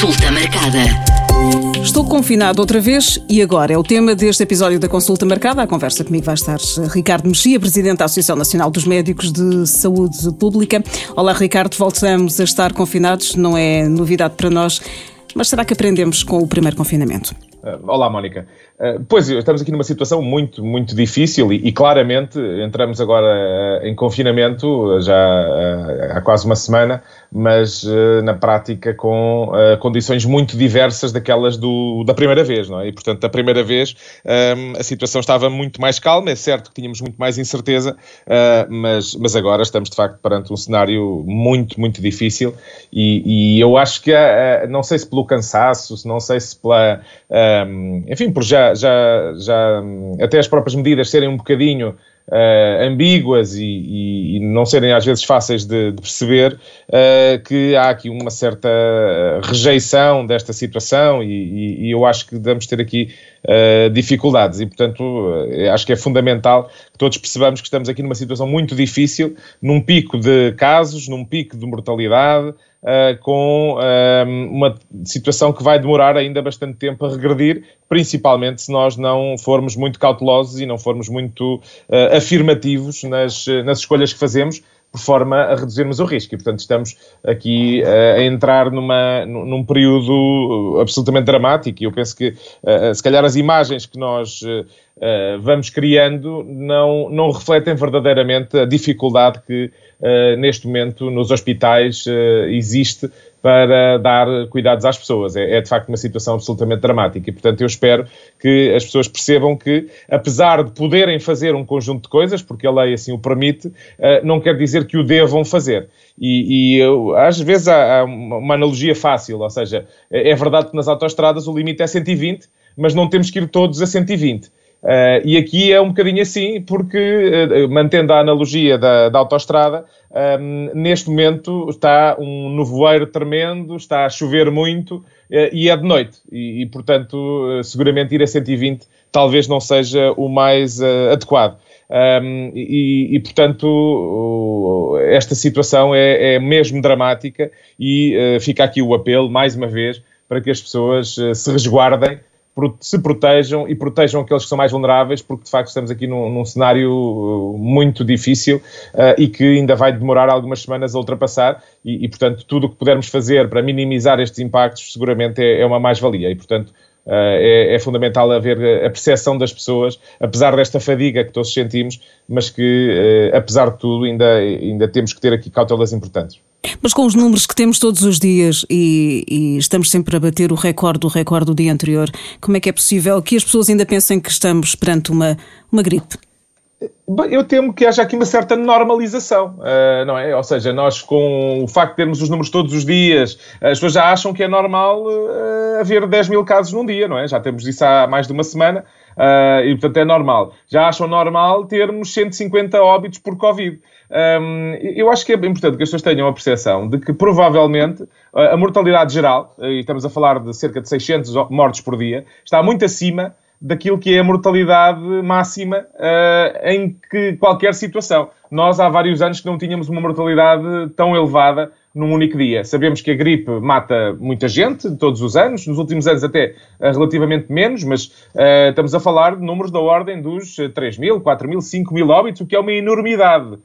Consulta marcada. Estou confinado outra vez e agora é o tema deste episódio da Consulta Marcada. A conversa comigo vai estar Ricardo Mexia, Presidente da Associação Nacional dos Médicos de Saúde Pública. Olá, Ricardo, voltamos a estar confinados, não é novidade para nós, mas será que aprendemos com o primeiro confinamento? Olá, Mónica. Eh, pois, estamos aqui numa situação muito, muito difícil e, e claramente entramos agora uh, em confinamento já uh, há quase uma semana, mas na prática com condições muito diversas daquelas do, da primeira vez, não é? E, portanto, da primeira vez ehm, a situação estava muito mais calma, é certo que tínhamos muito mais incerteza, mas, mas agora estamos de facto perante um cenário muito, muito difícil e, e eu acho que, não sei se pelo cansaço, não sei se pela, ehm, enfim, por já já, já, até as próprias medidas serem um bocadinho uh, ambíguas e, e, e, não serem às vezes fáceis de, de perceber, uh, que há aqui uma certa rejeição desta situação e, e eu acho que devemos ter aqui uh, dificuldades. E, portanto, acho que é fundamental que todos percebamos que estamos aqui numa situação muito difícil, num pico de casos, num pico de mortalidade, uh, com uh, uma situação que vai demorar ainda bastante tempo a regredir, principalmente se nós não formos muito cautelosos e não formos muito uh, afirmativos nas, nas escolhas que fazemos, por forma a reduzirmos o risco. E, portanto, estamos aqui uh, a entrar numa, num período absolutamente dramático. E eu penso que, uh, se calhar, as imagens que nós uh, vamos criando não, não refletem verdadeiramente a dificuldade que neste momento nos hospitais existe para dar cuidados às pessoas. É, é, de facto uma situação absolutamente dramática e, portanto, eu espero que as pessoas percebam que, apesar de poderem fazer um conjunto de coisas, porque a lei assim o permite, uh, não quer dizer que o devam fazer. E, e eu, às vezes há, há, uma analogia fácil, ou seja, é, é verdade que nas autoestradas o limite é 120, mas não temos que ir todos a 120. Uh, e aqui é um bocadinho assim, porque, uh, mantendo a analogia da, da autoestrada, um, ehm, neste momento está um nevoeiro tremendo, está a chover muito uh, e é de noite. E, e portanto, seguramente ir a 120 talvez não seja o mais adequado. Um, ehm, e, e, portanto, esta situação é, é mesmo dramática e fica aqui o apelo, mais uma vez, para que as pessoas se resguardem se protejam e protejam aqueles que são mais vulneráveis, porque de facto estamos aqui num, num cenário uh, muito difícil uh, e que ainda vai demorar algumas semanas a ultrapassar e, e, portanto, tudo o que pudermos fazer para minimizar estes impactos seguramente é, é uma mais-valia e, portanto, Uh, é, é, fundamental haver a percepção das pessoas, apesar desta fadiga que todos sentimos, mas que, uh, apesar de tudo, ainda, ainda temos que ter aqui cautelas importantes. Mas com os números que temos todos os dias e, e, estamos sempre a bater o recorde do recorde do dia anterior, como é que é possível que as pessoas ainda pensem que estamos perante uma, uma gripe? Eu temo que haja aqui uma certa normalização, uh, não é? Ou seja, nós com o facto de termos os números todos os dias, as pessoas já acham que é normal uh, haver 10 mil casos num dia, não é? Já temos isso há mais de uma semana uh, e, portanto, é normal. Já acham normal termos 150 óbitos por Covid. Um, eu acho que é importante que as pessoas tenham a percepção de que provavelmente a mortalidade geral, e estamos a falar de cerca de 600 mortes por dia, está muito acima daquilo que é a mortalidade máxima uh, em que qualquer situação. Nós há vários anos que não tínhamos uma mortalidade tão elevada num único dia. Sabemos que a gripe mata muita gente todos os anos, nos últimos anos até uh, relativamente menos, mas uh, estamos a falar de números da ordem dos 3 mil, 4 mil, 5 mil óbitos, o que é uma enormidade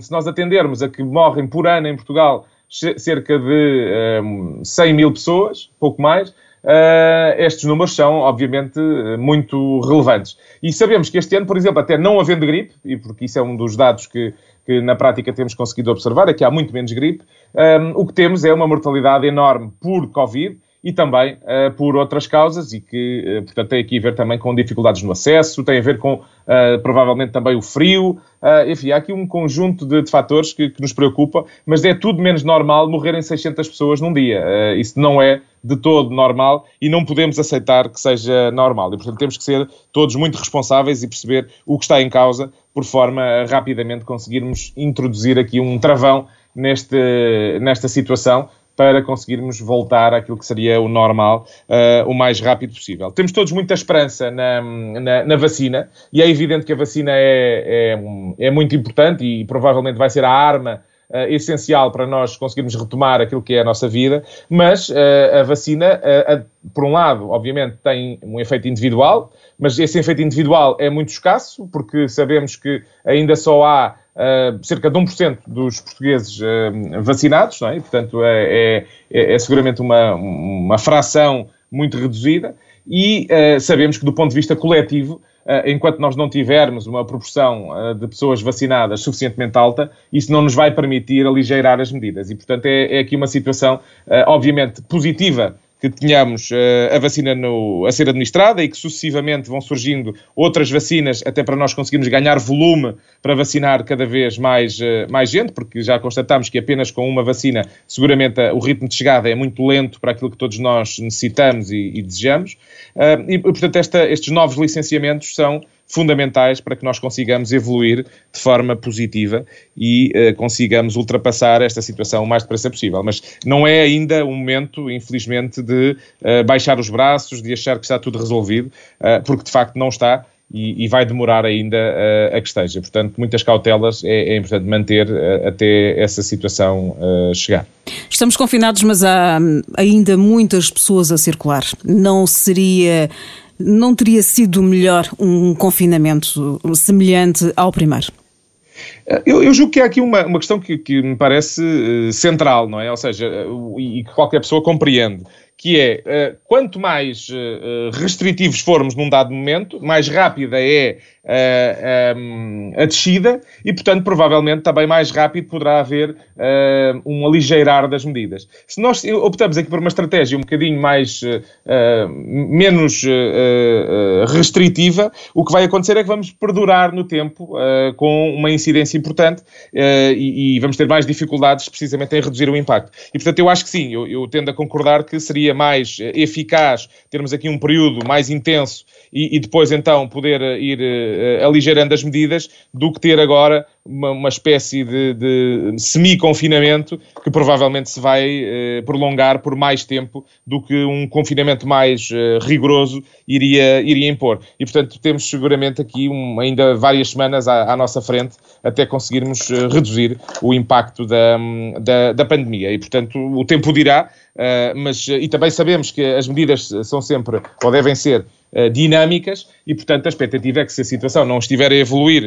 se nós atendermos a que morrem por ano em Portugal cerca de um, 100 mil pessoas, pouco mais, uh, estes números são, obviamente, muito relevantes. E sabemos que este ano, por exemplo, até não havendo gripe, e porque isso é um dos dados que, que na prática temos conseguido observar, é que há muito menos gripe, um, o que temos é uma mortalidade enorme por Covid, e também uh, por outras causas e que, uh, portanto, tem aqui a ver também com dificuldades no acesso, tem a ver com uh, provavelmente também o frio, enfim, há aqui um conjunto de, de fatores que, que, nos preocupa, mas é tudo menos normal morrerem 600 pessoas num dia. isso não é de todo normal e não podemos aceitar que seja normal. E, portanto, temos que ser todos muito responsáveis e perceber o que está em causa, por forma a rapidamente conseguirmos introduzir aqui um travão neste, nesta situação para conseguirmos voltar àquilo que seria o normal uh, o mais rápido possível. Temos todos muita esperança na, na, na vacina e é evidente que a vacina é, é, é, muito importante e provavelmente vai ser a arma uh, essencial para nós conseguirmos retomar aquilo que é a nossa vida, mas uh, a vacina, uh, por um lado, obviamente, tem um efeito individual, mas esse efeito individual é muito escasso, porque sabemos que ainda só há cerca de 1% dos portugueses vacinados, não é? portanto é, é, é seguramente uma, uma fração muito reduzida, e sabemos que do ponto de vista coletivo eh, enquanto nós não tivermos uma proporção eh, de pessoas vacinadas suficientemente alta, isso não nos vai permitir aligeirar as medidas. E, portanto, é, é aqui uma situação, obviamente, positiva que tenhamos uh, a vacina no, a ser administrada e que sucessivamente vão surgindo outras vacinas, até para nós conseguirmos ganhar volume para vacinar cada vez mais, uh, mais gente, porque já constatamos que apenas com uma vacina, seguramente uh, o ritmo de chegada é muito lento para aquilo que todos nós necessitamos e, e desejamos. e, portanto, esta, estes novos licenciamentos são fundamentais para que nós consigamos evoluir de forma positiva e uh, consigamos ultrapassar esta situação o mais depressa possível. Mas não é ainda o momento, infelizmente, de uh, baixar os braços, de achar que está tudo resolvido, uh, porque de facto não está. E, e vai demorar ainda a que esteja. Portanto, muitas cautelas é, é importante manter até essa situação chegar. Estamos confinados, mas há hum, ainda muitas pessoas a circular. Não seria não teria sido melhor um confinamento semelhante ao primeiro? Eu, eu, julgo que há aqui uma, uma questão que, que me parece uh, central, não é? Ou seja, uh, e que qualquer pessoa compreende que é uh, quanto mais restritivos formos num dado momento, mais rápida é uh, um, a descida e, portanto, provavelmente também mais rápido poderá haver um aligeirar das medidas. Se nós optamos aqui por uma estratégia um bocadinho mais menos restritiva, o que vai acontecer é que vamos perdurar no tempo com uma incidência importante e, e, vamos ter mais dificuldades precisamente em reduzir o impacto. E, portanto, eu acho que sim, eu, eu tendo a concordar que seria mais eh, eficaz termos aqui um período mais intenso e, e depois então poder eh, ir uh, aligerando as medidas do que ter agora uma, uma espécie de, de semi-confinamento que provavelmente se vai uh, prolongar por mais tempo do que um confinamento mais uh, rigoroso iria, iria impor. E portanto temos seguramente aqui um, ainda várias semanas à, à, nossa frente até conseguirmos reduzir o impacto da, da, da pandemia. E portanto o tempo dirá Uh, mas, e também sabemos que as medidas são sempre, ou devem ser, dinâmicas, e portanto a expectativa é que se a situação não estiver a evoluir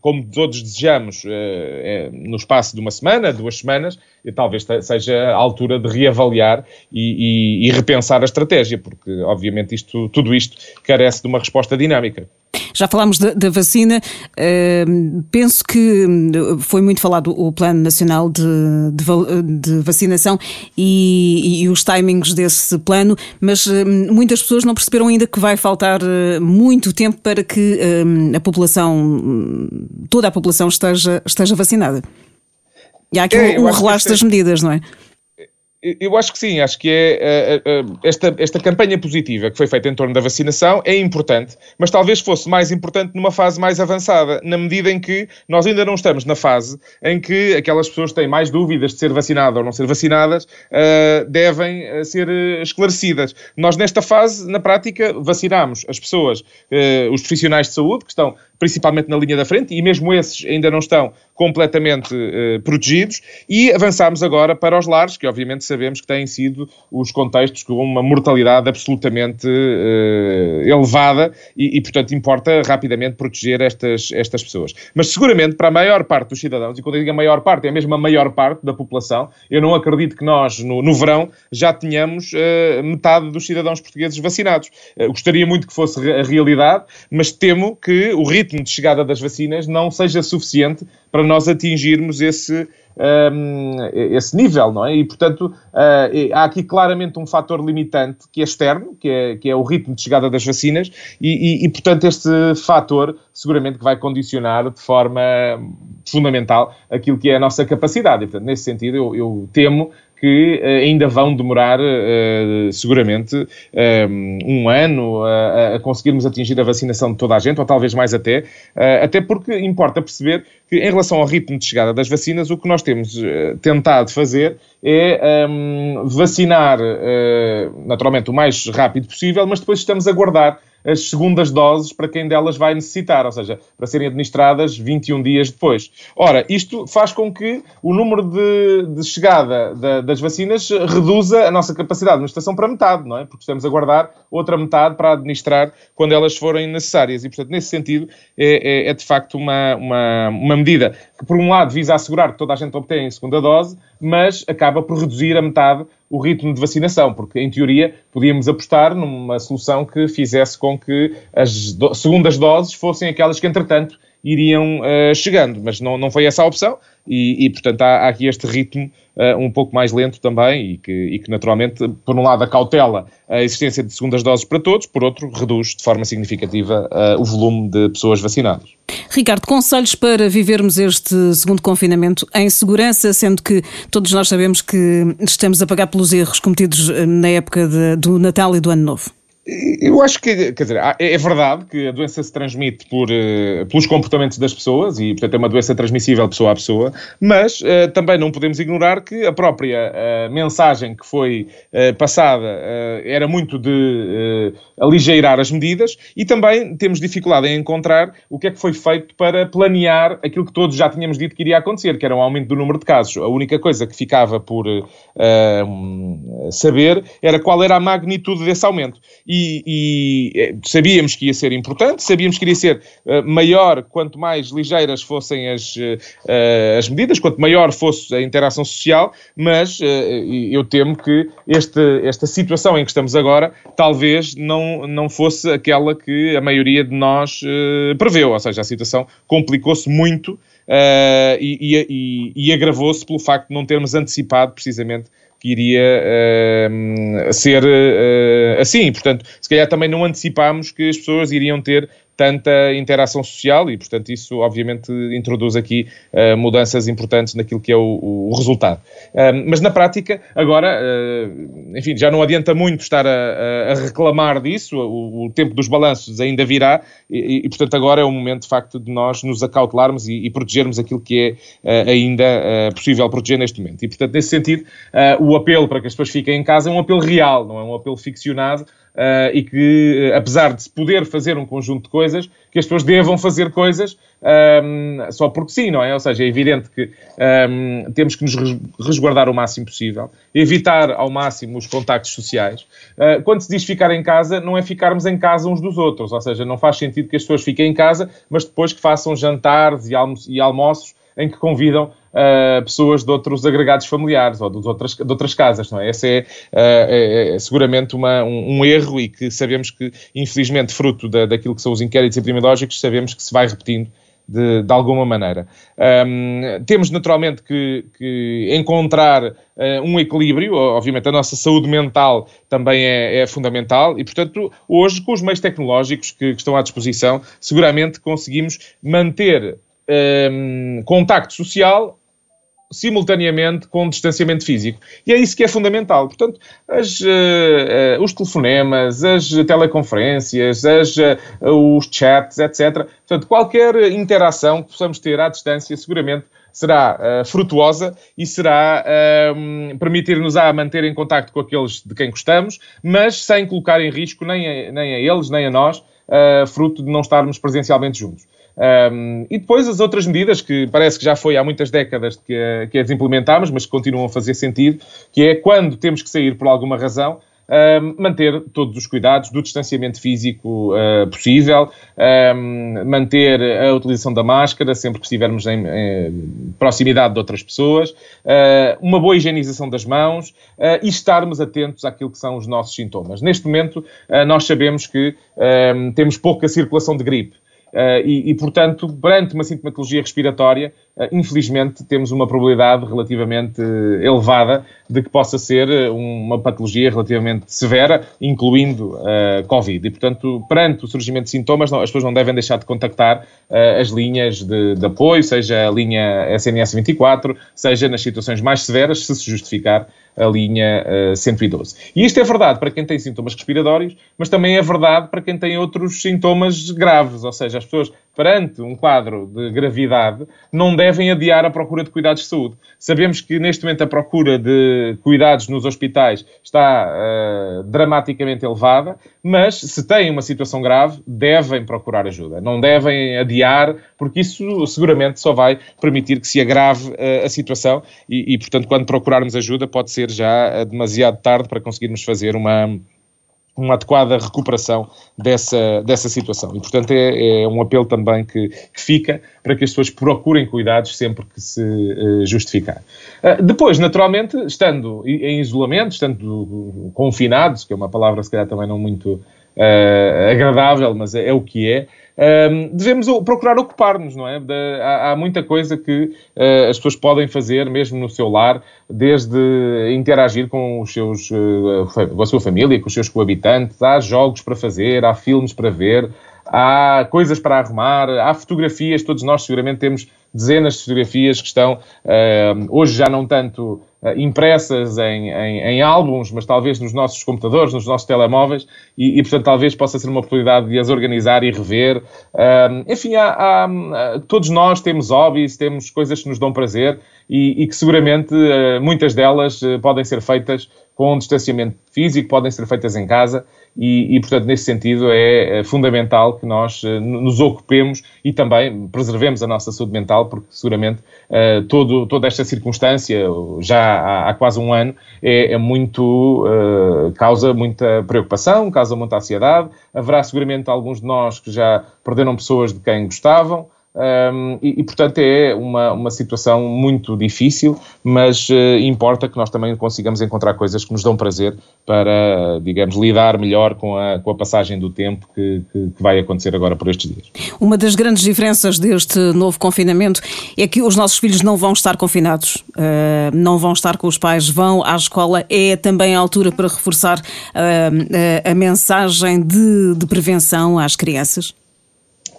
como todos desejamos é, no espaço de uma semana, duas semanas, talvez seja a altura de reavaliar e, e, e repensar a estratégia, porque obviamente isto, tudo isto carece de uma resposta dinâmica. Já falámos da, vacina, uh, penso que hum, foi muito falado o Plano Nacional de, de, de vacinação e, e, os timings desse plano, mas uh, muitas pessoas não perceberam ainda que vai faltar uh, muito tempo para que hum, a população, toda a população esteja, esteja vacinada. E há aqui é, um, um relaxo das medidas, não é? Eu acho que sim, acho que é uh, uh, esta, esta campanha positiva que foi feita em torno da vacinação é importante, mas talvez fosse mais importante numa fase mais avançada, na medida em que nós ainda não estamos na fase em que aquelas pessoas que têm mais dúvidas de ser vacinadas ou não ser vacinadas devem ser esclarecidas. Nós, nesta fase, na prática, vacinamos as pessoas, os profissionais de saúde, que estão principalmente na linha da frente, e mesmo esses ainda não estão completamente uh, protegidos, e avançamos agora para os lares, que obviamente sabemos que têm sido os contextos com uma mortalidade absolutamente uh, elevada, e, e, portanto importa rapidamente proteger estas, estas pessoas. Mas seguramente para a maior parte dos cidadãos, e quando eu digo a maior parte, é mesmo a maior parte da população, eu não acredito que nós, no, no verão, já tenhamos uh, metade dos cidadãos portugueses vacinados. gostaria muito que fosse a realidade, mas temo que o ritmo ritmo de chegada das vacinas não seja suficiente para nós atingirmos esse, um, esse nível, não é? E, portanto, uh, há aqui claramente um fator limitante que é externo, que é, que é o ritmo de chegada das vacinas, e, e, e, portanto, este fator seguramente que vai condicionar de forma fundamental aquilo que é a nossa capacidade. E, portanto, nesse sentido, eu, eu temo que uh, ainda vão demorar uh, seguramente um, um ano a, conseguirmos atingir a vacinação de toda a gente, ou talvez mais até, uh, até porque importa perceber que em relação ao ritmo de chegada das vacinas, o que nós temos tentado fazer é um, vacinar naturalmente o mais rápido possível, mas depois estamos a guardar as segundas doses para quem delas vai necessitar, ou seja, para serem administradas 21 dias depois. Ora, isto faz com que o número de, de chegada da, das vacinas reduza a nossa capacidade de administração para metade, não é? Porque estamos a guardar outra metade para administrar quando elas forem necessárias. E, portanto, nesse sentido, é, é, é de facto uma, uma, uma medida que, por um lado, visa assegurar que toda a gente obtenha a segunda dose, mas acaba por reduzir a metade o ritmo de vacinação, porque, em teoria, podíamos apostar numa solução que fizesse com que as do segundas doses fossem aquelas que, entretanto, iriam uh, chegando, mas não, não foi essa a opção e, e portanto, há, há, aqui este ritmo uh, um pouco mais lento também e que, e que, naturalmente, por um lado, acautela a existência de segundas doses para todos, por outro, reduz de forma significativa uh, o volume de pessoas vacinadas. Ricardo, conselhos para vivermos este segundo confinamento em segurança, sendo que todos nós sabemos que estamos a pagar pelos erros cometidos na época de, do Natal e do Ano Novo. Eu acho que, quer dizer, é verdade que a doença se transmite por, uh, pelos comportamentos das pessoas e, portanto, é uma doença transmissível pessoa a pessoa, mas uh, também não podemos ignorar que a própria uh, mensagem que foi passada era muito de aligeirar as medidas e também temos dificuldade em encontrar o que é que foi feito para planear aquilo que todos já tínhamos dito que iria acontecer, que era um aumento do número de casos. A única coisa que ficava por saber era qual era a magnitude desse aumento e, e, eh, sabíamos que ia ser importante, sabíamos que iria ser uh, maior quanto mais ligeiras fossem as, uh, as medidas, quanto maior fosse a interação social, mas uh, eu temo que este, esta situação em que estamos agora talvez não, não fosse aquela que a maioria de nós preveu, ou seja, a situação complicou-se muito e, e, e agravou-se pelo facto de não termos antecipado precisamente que iria uh, ser uh, assim. Portanto, se calhar também não antecipámos que as pessoas iriam ter tanta interação social e, portanto, isso obviamente introduz aqui uh, mudanças importantes naquilo que é o, o resultado. Uh, mas na prática, agora, uh, enfim, já não adianta muito estar a, a reclamar disso, o, o, tempo dos balanços ainda virá e, e, portanto, agora é o momento, de facto, de nós nos acautelarmos e, e protegermos aquilo que é ainda possível proteger neste momento. E, portanto, nesse sentido, o apelo para que as pessoas fiquem em casa é um apelo real, não é um apelo ficcionado, uh, e que, uh, apesar de se poder fazer um conjunto de coisas, que as pessoas devam fazer coisas um, ehm, só porque sim, não é? Ou seja, é evidente que um, ehm, temos que nos resguardar o máximo possível, evitar ao máximo os contactos sociais. Uh, quando se diz ficar em casa, não é ficarmos em casa uns dos outros, ou seja, não faz sentido que as pessoas fiquem em casa, mas depois que façam jantares e, almo e almoços em que convidam uh, pessoas de outros agregados familiares ou de outras, de outras casas, não é? Esse é, uh, é, é seguramente uma, um, um, erro e que sabemos que, infelizmente, fruto da, daquilo que são os inquéritos epidemiológicos, sabemos que se vai repetindo de, de, alguma maneira. Um, temos naturalmente que, que encontrar uh, um equilíbrio, obviamente a nossa saúde mental também é, é fundamental e, portanto, hoje, com os meios tecnológicos que, que estão à disposição, seguramente conseguimos manter um, contacto social simultaneamente com distanciamento físico. E é isso que é fundamental. Portanto, as, uh, uh, os telefonemas, as teleconferências, as, uh, os chats, etc. Portanto, qualquer interação que possamos ter à distância, seguramente será frutuosa e será permitir-nos a manter em contacto com aqueles de quem gostamos, mas sem colocar em risco nem a, nem a eles, nem a nós, fruto de não estarmos presencialmente juntos. Um, e depois as outras medidas que parece que já foi há muitas décadas que, que as implementámos, mas que continuam a fazer sentido, que é quando temos que sair por alguma razão, um, manter todos os cuidados do distanciamento físico uh, possível, um, manter a utilização da máscara sempre que estivermos em, em proximidade de outras pessoas, uh, uma boa higienização das mãos uh, e estarmos atentos àquilo que são os nossos sintomas. Neste momento, nós sabemos que temos pouca circulação de gripe. Uh, e, e, portanto, perante uma sintomatologia respiratória, uh, infelizmente temos uma probabilidade relativamente uh, elevada de que possa ser uma patologia relativamente severa, incluindo Covid. E, portanto, perante o surgimento de sintomas, não, as pessoas não devem deixar de contactar as linhas de, de, apoio, seja a linha SNS 24, seja nas situações mais severas, se se justificar a linha uh, 112. E isto é verdade para quem tem sintomas respiratórios, mas também é verdade para quem tem outros sintomas graves, ou seja, as pessoas perante um quadro de gravidade, não devem adiar a procura de cuidados de saúde. Sabemos que neste momento a procura de cuidados nos hospitais está uh, dramaticamente elevada, mas se têm uma situação grave, devem procurar ajuda. Não devem adiar, porque isso seguramente só vai permitir que se agrave uh, a situação e, e, portanto, quando procurarmos ajuda, pode ser já demasiado tarde para conseguirmos fazer uma uma adequada recuperação dessa, dessa situação. E, portanto, é, é um apelo também que, que, fica para que as pessoas procurem cuidados sempre que se uh, justificar. Uh, depois, naturalmente, estando em isolamento, estando confinados, que é uma palavra se calhar também não muito uh, agradável, mas é, é, o que é, um, devemos procurar ocupar-nos, não é? De, há, há, muita coisa que uh, as pessoas podem fazer, mesmo no seu lar, desde interagir com os seus, uh, a sua família, com os seus coabitantes, há jogos para fazer, há filmes para ver, há coisas para arrumar, há fotografias, todos nós seguramente temos dezenas de fotografias que estão, uh, hoje já não tanto uh, impressas em, em, em, álbuns, mas talvez nos nossos computadores, nos nossos telemóveis, e, e portanto talvez possa ser uma oportunidade de as organizar e rever. Uh, enfim, há, há, todos nós temos hobbies, temos coisas que nos dão prazer e, e que seguramente muitas delas podem ser feitas com um distanciamento físico, podem ser feitas em casa e, e, portanto, nesse sentido é, é fundamental que nós uh, nos ocupemos e também preservemos a nossa saúde mental, porque seguramente uh, todo, toda esta circunstância, já há, há quase um ano, é, é muito, uh, causa muita preocupação, causa muita ansiedade. Haverá seguramente alguns de nós que já perderam pessoas de quem gostavam, um, e, e, portanto, é uma, uma situação muito difícil, mas uh, importa que nós também consigamos encontrar coisas que nos dão prazer para, digamos, lidar melhor com a, com a passagem do tempo que, que, que vai acontecer agora por estes dias. Uma das grandes diferenças deste novo confinamento é que os nossos filhos não vão estar confinados, uh, não vão estar com os pais, vão à escola. É também a altura para reforçar uh, a mensagem de, de prevenção às crianças?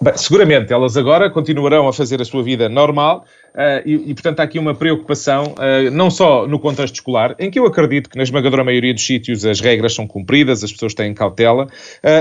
Bem, seguramente, elas agora continuarão a fazer a sua vida normal uh, e, e, portanto, há aqui uma preocupação, uh, não só no contexto escolar, em que eu acredito que na esmagadora maioria dos sítios as regras são cumpridas, as pessoas têm cautela, uh,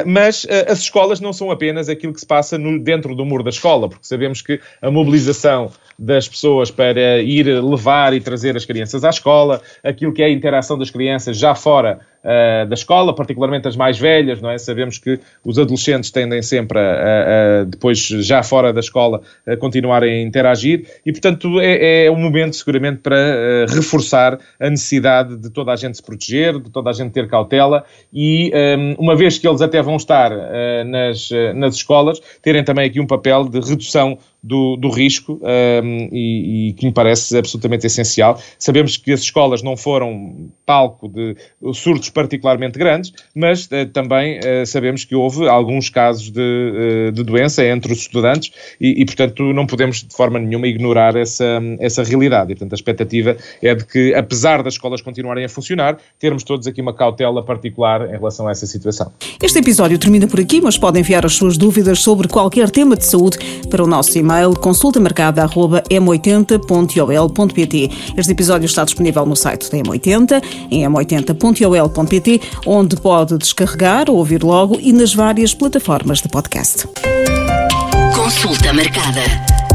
mas as escolas não são apenas aquilo que se passa no, dentro do muro da escola, porque sabemos que a mobilização das pessoas para ir levar e trazer as crianças à escola, aquilo que é a interação das crianças já fora uh, da escola, particularmente as mais velhas, não é? Sabemos que os adolescentes tendem sempre a, a depois, já fora da escola, a continuarem a interagir e, portanto, é, é um momento seguramente para uh, reforçar a necessidade de toda a gente se proteger, de toda a gente ter cautela e, um, ehm, uma vez que eles até vão estar uh, nas, nas escolas, terem também aqui um papel de redução do, do risco um, e, e, que me parece absolutamente essencial. Sabemos que as escolas não foram palco de surtos particularmente grandes, mas uh, também uh, sabemos que houve alguns casos de, uh, de doença entre os estudantes e, e, portanto, não podemos de forma nenhuma ignorar essa, essa realidade. E, portanto, a expectativa é de que, apesar das escolas continuarem a funcionar, termos todos aqui uma cautela particular em relação a essa situação. Este episódio termina por aqui, mas pode enviar as suas dúvidas sobre qualquer tema de saúde para o nosso e-mail consultamarcada.m80.ol.pt. Este episódio está disponível no site da M80, em m80.ol.pt, onde pode descarregar ou ouvir logo e nas várias plataformas de podcast. Consulta marcada.